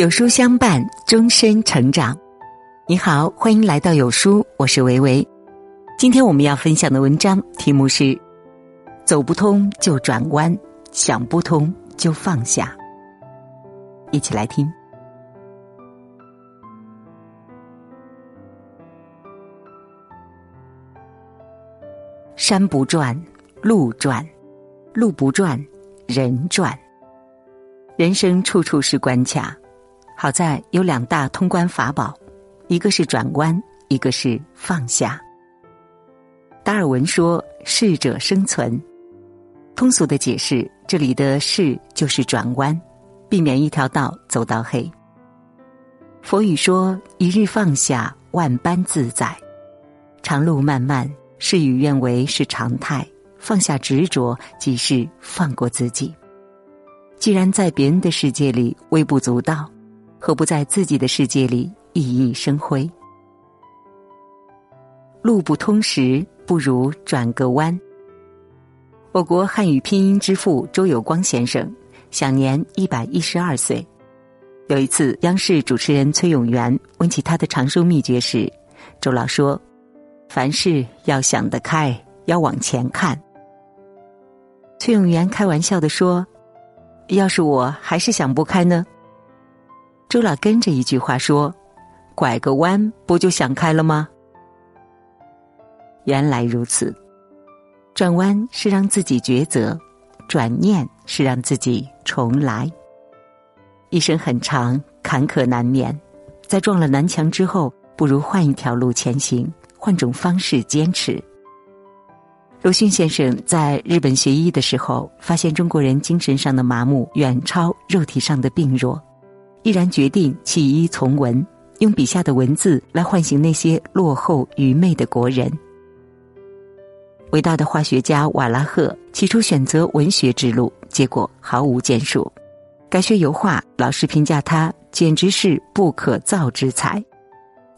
有书相伴，终身成长。你好，欢迎来到有书，我是维维。今天我们要分享的文章题目是：走不通就转弯，想不通就放下。一起来听。山不转，路转；路不转，人转。人生处处是关卡。好在有两大通关法宝，一个是转弯，一个是放下。达尔文说：“适者生存。”通俗的解释，这里的“适”就是转弯，避免一条道走到黑。佛语说：“一日放下，万般自在。”长路漫漫，事与愿违是常态，放下执着即是放过自己。既然在别人的世界里微不足道。何不在自己的世界里熠熠生辉？路不通时，不如转个弯。我国汉语拼音之父周有光先生享年一百一十二岁。有一次，央视主持人崔永元问起他的长寿秘诀时，周老说：“凡事要想得开，要往前看。”崔永元开玩笑的说：“要是我还是想不开呢？”周老跟着一句话说：“拐个弯，不就想开了吗？”原来如此，转弯是让自己抉择，转念是让自己重来。一生很长，坎坷难免，在撞了南墙之后，不如换一条路前行，换种方式坚持。鲁迅先生在日本学医的时候，发现中国人精神上的麻木远超肉体上的病弱。毅然决定弃医从文，用笔下的文字来唤醒那些落后愚昧的国人。伟大的化学家瓦拉赫起初选择文学之路，结果毫无建树。改学油画，老师评价他简直是不可造之才。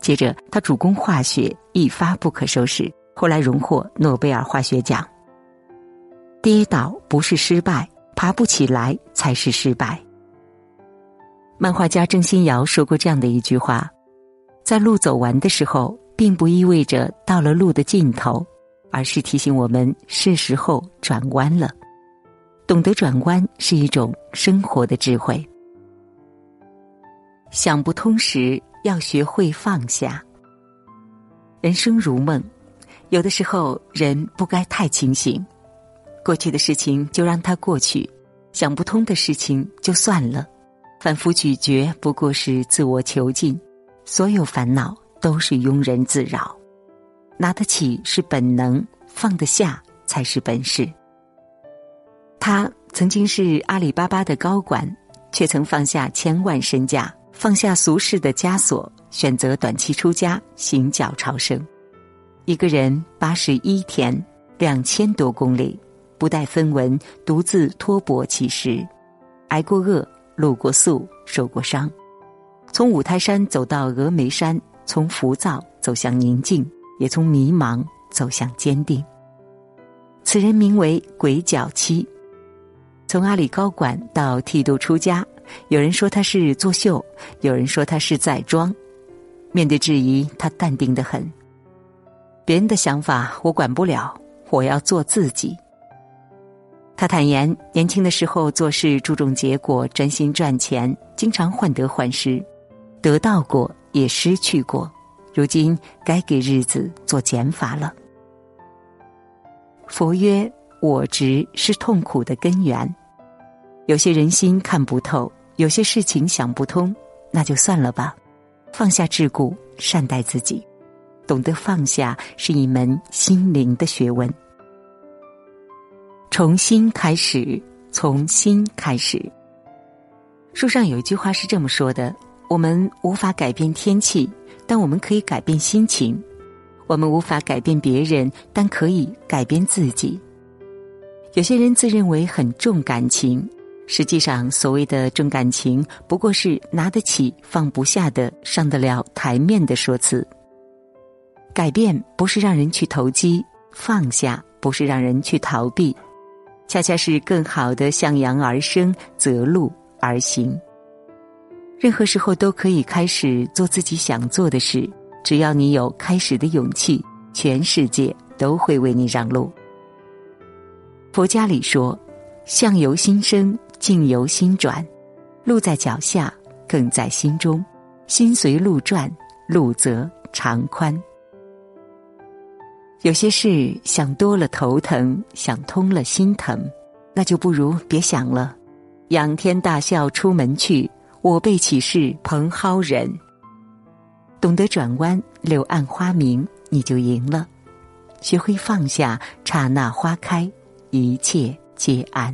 接着，他主攻化学，一发不可收拾，后来荣获诺贝尔化学奖。跌倒不是失败，爬不起来才是失败。漫画家郑欣瑶说过这样的一句话：“在路走完的时候，并不意味着到了路的尽头，而是提醒我们是时候转弯了。懂得转弯是一种生活的智慧。想不通时，要学会放下。人生如梦，有的时候人不该太清醒。过去的事情就让它过去，想不通的事情就算了。”反复咀嚼不过是自我囚禁，所有烦恼都是庸人自扰。拿得起是本能，放得下才是本事。他曾经是阿里巴巴的高管，却曾放下千万身价，放下俗世的枷锁，选择短期出家，行脚朝圣。一个人八十一天，两千多公里，不带分文，独自托钵乞食，挨过饿。露过宿，受过伤，从五台山走到峨眉山，从浮躁走向宁静，也从迷茫走向坚定。此人名为鬼脚七，从阿里高管到剃度出家，有人说他是作秀，有人说他是在装。面对质疑，他淡定的很。别人的想法我管不了，我要做自己。他坦言，年轻的时候做事注重结果，专心赚钱，经常患得患失，得到过也失去过，如今该给日子做减法了。佛曰：“我执是痛苦的根源。有些人心看不透，有些事情想不通，那就算了吧，放下桎梏，善待自己，懂得放下是一门心灵的学问。”重新开始，从新开始。书上有一句话是这么说的：我们无法改变天气，但我们可以改变心情；我们无法改变别人，但可以改变自己。有些人自认为很重感情，实际上所谓的重感情，不过是拿得起放不下的、上得了台面的说辞。改变不是让人去投机，放下不是让人去逃避。恰恰是更好的向阳而生，择路而行。任何时候都可以开始做自己想做的事，只要你有开始的勇气，全世界都会为你让路。佛家里说：“相由心生，境由心转，路在脚下，更在心中。心随路转，路则长宽。”有些事想多了头疼，想通了心疼，那就不如别想了。仰天大笑出门去，我辈岂是蓬蒿人？懂得转弯，柳暗花明，你就赢了。学会放下，刹那花开，一切皆安。